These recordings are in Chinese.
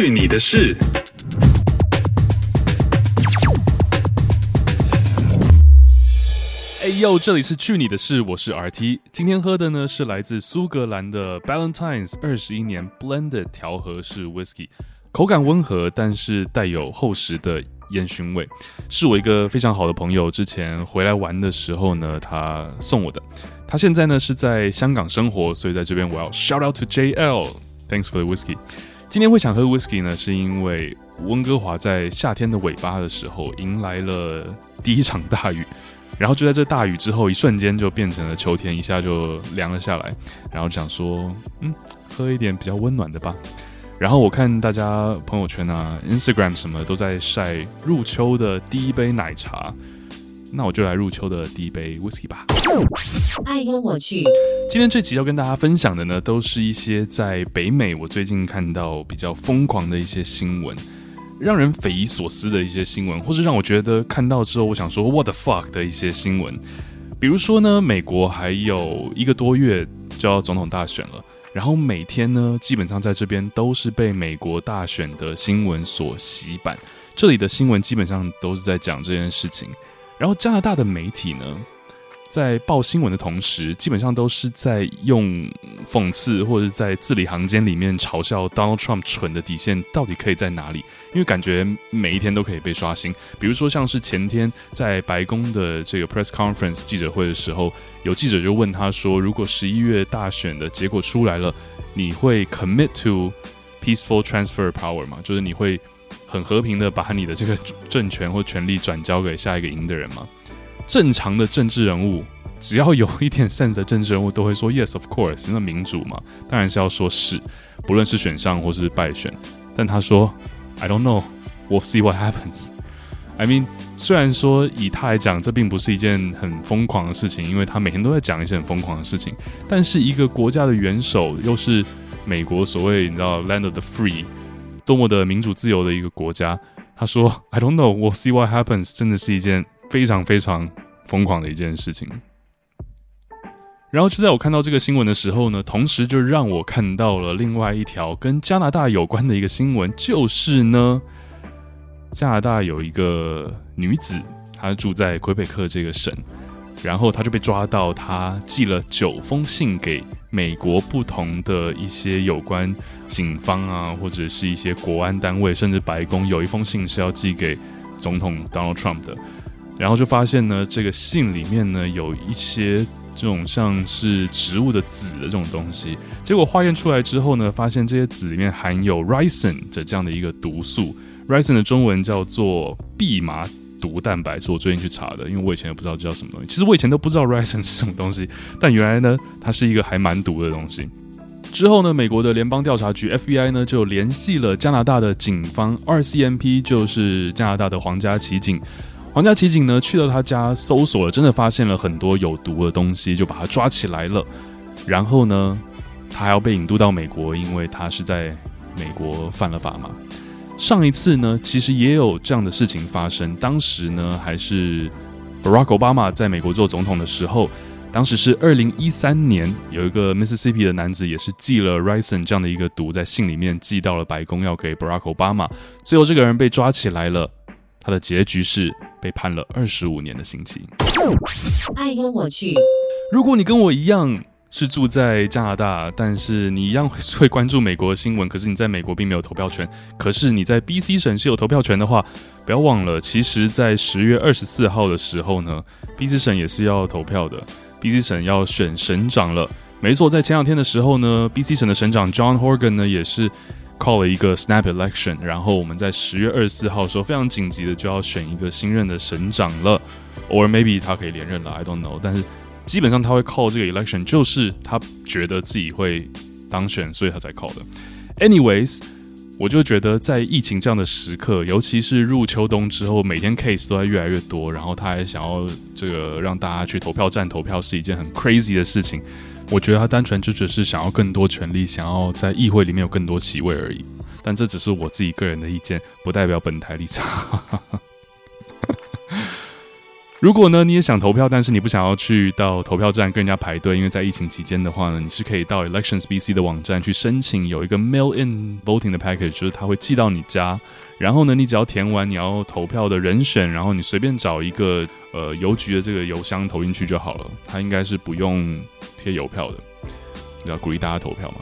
去你的事！哎呦，这里是去你的事，我是 RT。今天喝的呢是来自苏格兰的 Ballantine's 二十一年 Blended 调和式 Whisky，口感温和，但是带有厚实的烟熏味，是我一个非常好的朋友之前回来玩的时候呢，他送我的。他现在呢是在香港生活，所以在这边我要 shout out to JL，thanks for the whisky。今天会想喝 whisky 呢，是因为温哥华在夏天的尾巴的时候迎来了第一场大雨，然后就在这大雨之后，一瞬间就变成了秋天，一下就凉了下来，然后想说，嗯，喝一点比较温暖的吧。然后我看大家朋友圈啊、Instagram 什么都在晒入秋的第一杯奶茶。那我就来入秋的第一杯 whisky 吧。爱跟我去。今天这集要跟大家分享的呢，都是一些在北美我最近看到比较疯狂的一些新闻，让人匪夷所思的一些新闻，或是让我觉得看到之后我想说 what the fuck 的一些新闻。比如说呢，美国还有一个多月就要总统大选了，然后每天呢，基本上在这边都是被美国大选的新闻所洗版，这里的新闻基本上都是在讲这件事情。然后加拿大的媒体呢，在报新闻的同时，基本上都是在用讽刺或者在字里行间里面嘲笑 Donald Trump 蠢的底线到底可以在哪里？因为感觉每一天都可以被刷新。比如说，像是前天在白宫的这个 press conference 记者会的时候，有记者就问他说：“如果十一月大选的结果出来了，你会 commit to peaceful transfer power 吗？就是你会？”很和平的把你的这个政权或权力转交给下一个赢的人吗？正常的政治人物，只要有一点 sense 的政治人物都会说 yes of course，那民主嘛，当然是要说是，不论是选上或是败选。但他说 I don't know，we'll see what happens。I mean，虽然说以他来讲，这并不是一件很疯狂的事情，因为他每天都在讲一些很疯狂的事情。但是一个国家的元首，又是美国所谓你知道 land of the free。多么的民主自由的一个国家，他说：“I don't know, we'll see what happens。”真的是一件非常非常疯狂的一件事情。然后就在我看到这个新闻的时候呢，同时就让我看到了另外一条跟加拿大有关的一个新闻，就是呢，加拿大有一个女子，她住在魁北克这个省，然后她就被抓到，她寄了九封信给美国不同的一些有关。警方啊，或者是一些国安单位，甚至白宫，有一封信是要寄给总统 Donald Trump 的，然后就发现呢，这个信里面呢有一些这种像是植物的籽的这种东西，结果化验出来之后呢，发现这些籽里面含有 ricin 的这样的一个毒素，ricin 的中文叫做蓖麻毒蛋白，是我最近去查的，因为我以前也不知道这叫什么东西，其实我以前都不知道 ricin 是什么东西，但原来呢，它是一个还蛮毒的东西。之后呢，美国的联邦调查局 FBI 呢就联系了加拿大的警方，RCMP 就是加拿大的皇家骑警。皇家骑警呢去到他家搜索了，真的发现了很多有毒的东西，就把他抓起来了。然后呢，他还要被引渡到美国，因为他是在美国犯了法嘛。上一次呢，其实也有这样的事情发生，当时呢还是 Barack Obama 在美国做总统的时候。当时是二零一三年，有一个 Mississippi 的男子也是寄了 ricin 这样的一个毒在信里面寄到了白宫，要给 Barack Obama。最后这个人被抓起来了，他的结局是被判了二十五年的刑期。哎呦我去。如果你跟我一样是住在加拿大，但是你一样会关注美国新闻，可是你在美国并没有投票权，可是你在 BC 省是有投票权的话，不要忘了，其实，在十月二十四号的时候呢，BC 省也是要投票的。BC 省要选省长了，没错，在前两天的时候呢，BC 省的省长 John Horgan 呢也是 call 了一个 snap election，然后我们在十月二十四号的时候非常紧急的就要选一个新任的省长了，or maybe 他可以连任了，I don't know，但是基本上他会 call 这个 election，就是他觉得自己会当选，所以他才 call 的。Anyways。我就觉得，在疫情这样的时刻，尤其是入秋冬之后，每天 case 都在越来越多，然后他还想要这个让大家去投票站投票，是一件很 crazy 的事情。我觉得他单纯就只是想要更多权力，想要在议会里面有更多席位而已。但这只是我自己个人的意见，不代表本台立场。如果呢，你也想投票，但是你不想要去到投票站跟人家排队，因为在疫情期间的话呢，你是可以到 Elections BC 的网站去申请有一个 mail-in voting 的 package，就是它会寄到你家，然后呢，你只要填完你要投票的人选，然后你随便找一个呃邮局的这个邮箱投进去就好了，它应该是不用贴邮票的，你要鼓励大家投票嘛。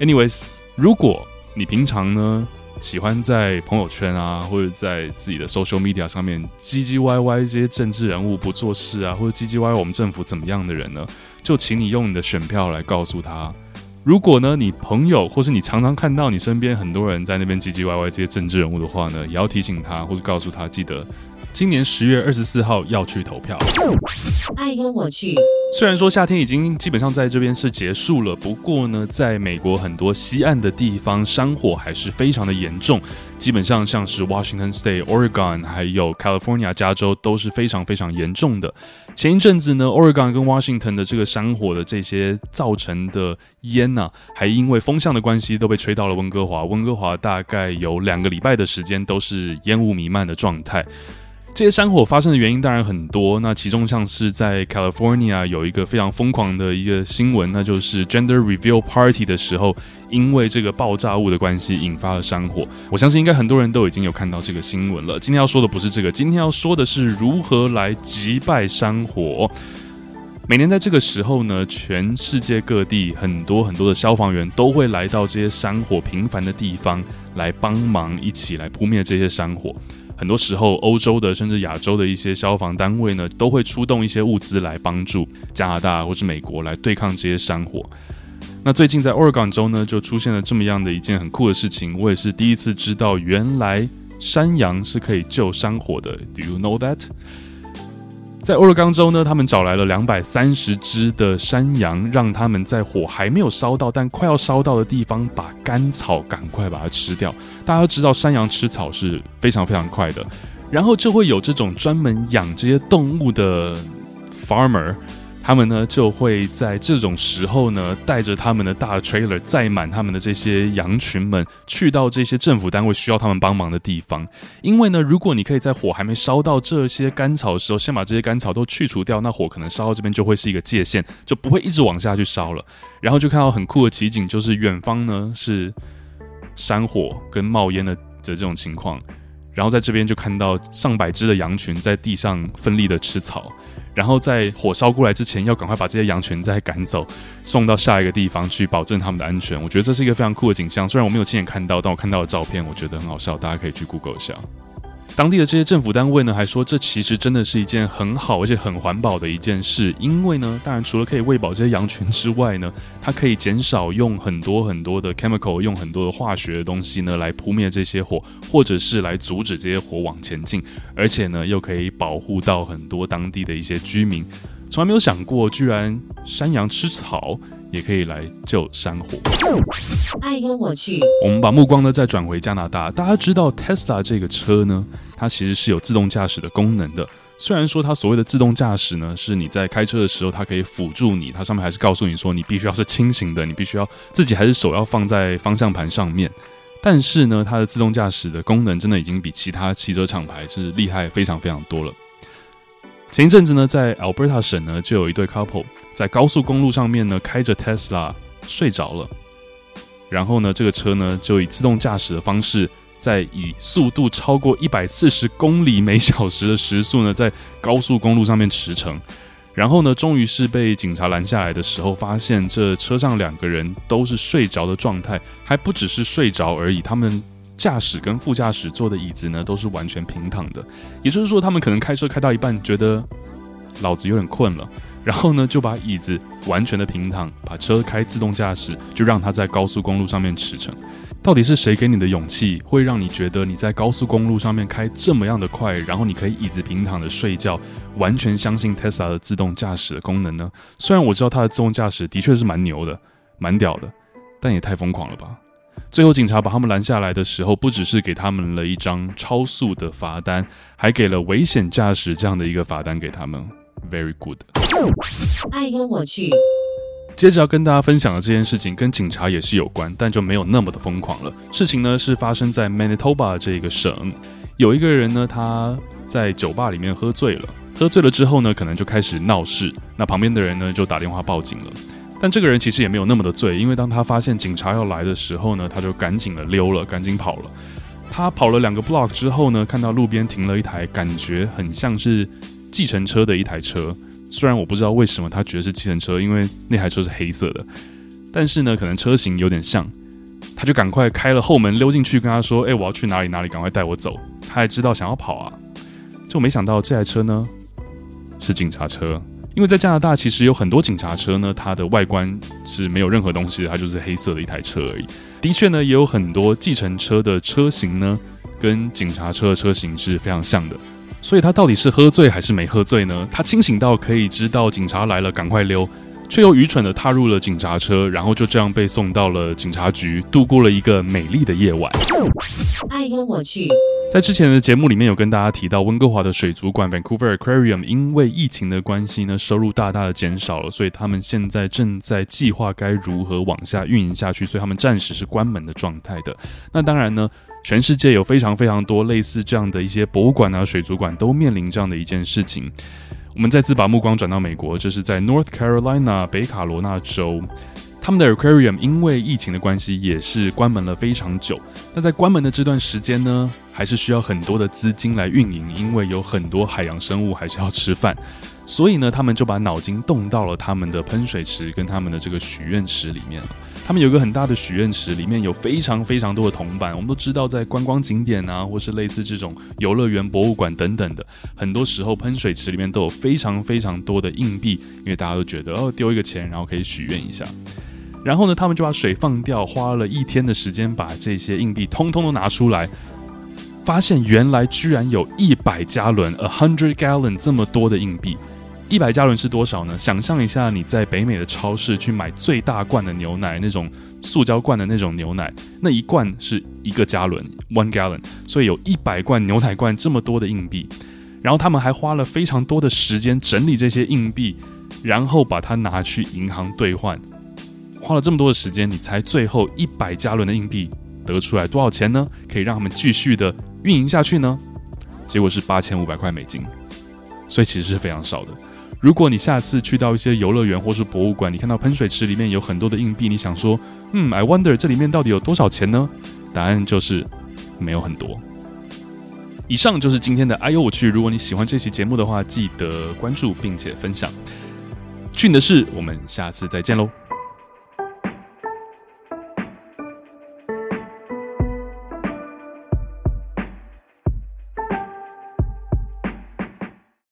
Anyways，如果你平常呢，喜欢在朋友圈啊，或者在自己的 social media 上面唧唧歪歪这些政治人物不做事啊，或者唧唧歪歪我们政府怎么样的人呢？就请你用你的选票来告诉他。如果呢，你朋友或是你常常看到你身边很多人在那边唧唧歪歪这些政治人物的话呢，也要提醒他或者告诉他，记得。今年十月二十四号要去投票。爱跟我去。虽然说夏天已经基本上在这边是结束了，不过呢，在美国很多西岸的地方山火还是非常的严重。基本上像是 Washington State、Oregon 还有 California 加州都是非常非常严重的。前一阵子呢，Oregon 跟 Washington 的这个山火的这些造成的烟呐、还因为风向的关系都被吹到了温哥华。温哥华大概有两个礼拜的时间都是烟雾弥漫的状态。这些山火发生的原因当然很多，那其中像是在 California 有一个非常疯狂的一个新闻，那就是 Gender Reveal Party 的时候，因为这个爆炸物的关系引发了山火。我相信应该很多人都已经有看到这个新闻了。今天要说的不是这个，今天要说的是如何来击败山火。每年在这个时候呢，全世界各地很多很多的消防员都会来到这些山火频繁的地方来帮忙，一起来扑灭这些山火。很多时候，欧洲的甚至亚洲的一些消防单位呢，都会出动一些物资来帮助加拿大或是美国来对抗这些山火。那最近在 Oregon 州呢，就出现了这么样的一件很酷的事情，我也是第一次知道，原来山羊是可以救山火的。Do you know that？在俄勒冈州呢，他们找来了两百三十只的山羊，让他们在火还没有烧到，但快要烧到的地方，把干草赶快把它吃掉。大家都知道，山羊吃草是非常非常快的，然后就会有这种专门养这些动物的 farmer。他们呢就会在这种时候呢，带着他们的大 trailer 载满他们的这些羊群们，去到这些政府单位需要他们帮忙的地方。因为呢，如果你可以在火还没烧到这些干草的时候，先把这些干草都去除掉，那火可能烧到这边就会是一个界限，就不会一直往下去烧了。然后就看到很酷的奇景，就是远方呢是山火跟冒烟的的这种情况，然后在这边就看到上百只的羊群在地上奋力的吃草。然后在火烧过来之前，要赶快把这些羊群再赶走，送到下一个地方去，保证他们的安全。我觉得这是一个非常酷的景象。虽然我没有亲眼看到，但我看到的照片，我觉得很好笑。大家可以去 Google 一下。当地的这些政府单位呢，还说这其实真的是一件很好而且很环保的一件事，因为呢，当然除了可以喂饱这些羊群之外呢，它可以减少用很多很多的 chemical，用很多的化学的东西呢来扑灭这些火，或者是来阻止这些火往前进，而且呢，又可以保护到很多当地的一些居民。从来没有想过，居然山羊吃草也可以来救山火。爱跟我去。我们把目光呢再转回加拿大。大家知道 Tesla 这个车呢，它其实是有自动驾驶的功能的。虽然说它所谓的自动驾驶呢，是你在开车的时候，它可以辅助你，它上面还是告诉你说，你必须要是清醒的，你必须要自己还是手要放在方向盘上面。但是呢，它的自动驾驶的功能真的已经比其他汽车厂牌是厉害非常非常多了。前一阵子呢，在 Alberta 省呢，就有一对 couple 在高速公路上面呢，开着 Tesla 睡着了，然后呢，这个车呢就以自动驾驶的方式，在以速度超过一百四十公里每小时的时速呢，在高速公路上面驰骋，然后呢，终于是被警察拦下来的时候，发现这车上两个人都是睡着的状态，还不只是睡着而已，他们。驾驶跟副驾驶坐的椅子呢，都是完全平躺的，也就是说，他们可能开车开到一半，觉得老子有点困了，然后呢，就把椅子完全的平躺，把车开自动驾驶，就让他在高速公路上面驰骋。到底是谁给你的勇气，会让你觉得你在高速公路上面开这么样的快，然后你可以椅子平躺的睡觉，完全相信 Tesla 的自动驾驶的功能呢？虽然我知道它的自动驾驶的确是蛮牛的，蛮屌的，但也太疯狂了吧！最后，警察把他们拦下来的时候，不只是给他们了一张超速的罚单，还给了危险驾驶这样的一个罚单给他们。Very good。哎呦我去。接着要跟大家分享的这件事情跟警察也是有关，但就没有那么的疯狂了。事情呢是发生在 Manitoba 这个省，有一个人呢他在酒吧里面喝醉了，喝醉了之后呢，可能就开始闹事。那旁边的人呢，就打电话报警了。但这个人其实也没有那么的醉，因为当他发现警察要来的时候呢，他就赶紧的溜了，赶紧跑了。他跑了两个 block 之后呢，看到路边停了一台感觉很像是计程车的一台车。虽然我不知道为什么他觉得是计程车，因为那台车是黑色的，但是呢，可能车型有点像。他就赶快开了后门溜进去，跟他说：“哎，我要去哪里哪里，赶快带我走。”他还知道想要跑啊，就没想到这台车呢是警察车。因为在加拿大，其实有很多警察车呢，它的外观是没有任何东西的，它就是黑色的一台车而已。的确呢，也有很多计程车的车型呢，跟警察车的车型是非常像的。所以他到底是喝醉还是没喝醉呢？他清醒到可以知道警察来了，赶快溜。却又愚蠢地踏入了警察车，然后就这样被送到了警察局，度过了一个美丽的夜晚。爱幽我去。在之前的节目里面有跟大家提到，温哥华的水族馆 Vancouver Aquarium 因为疫情的关系呢，收入大大的减少了，所以他们现在正在计划该如何往下运营下去，所以他们暂时是关门的状态的。那当然呢，全世界有非常非常多类似这样的一些博物馆啊、水族馆都面临这样的一件事情。我们再次把目光转到美国，这是在 North Carolina 北卡罗纳州，他们的 Aquarium 因为疫情的关系也是关门了非常久。那在关门的这段时间呢，还是需要很多的资金来运营，因为有很多海洋生物还是要吃饭。所以呢，他们就把脑筋动到了他们的喷水池跟他们的这个许愿池里面了。他们有一个很大的许愿池，里面有非常非常多的铜板。我们都知道，在观光景点啊，或是类似这种游乐园、博物馆等等的，很多时候喷水池里面都有非常非常多的硬币，因为大家都觉得哦，丢一个钱，然后可以许愿一下。然后呢，他们就把水放掉，花了一天的时间把这些硬币通通都拿出来，发现原来居然有一百加仑 （a hundred gallon） 这么多的硬币。一百加仑是多少呢？想象一下，你在北美的超市去买最大罐的牛奶，那种塑胶罐的那种牛奶，那一罐是一个加仑 （one gallon），所以有一百罐牛奶罐这么多的硬币。然后他们还花了非常多的时间整理这些硬币，然后把它拿去银行兑换。花了这么多的时间，你猜最后一百加仑的硬币得出来多少钱呢？可以让他们继续的运营下去呢？结果是八千五百块美金，所以其实是非常少的。如果你下次去到一些游乐园或是博物馆，你看到喷水池里面有很多的硬币，你想说，嗯，I wonder 这里面到底有多少钱呢？答案就是没有很多。以上就是今天的哎呦我去！如果你喜欢这期节目的话，记得关注并且分享。去你的事，我们下次再见喽。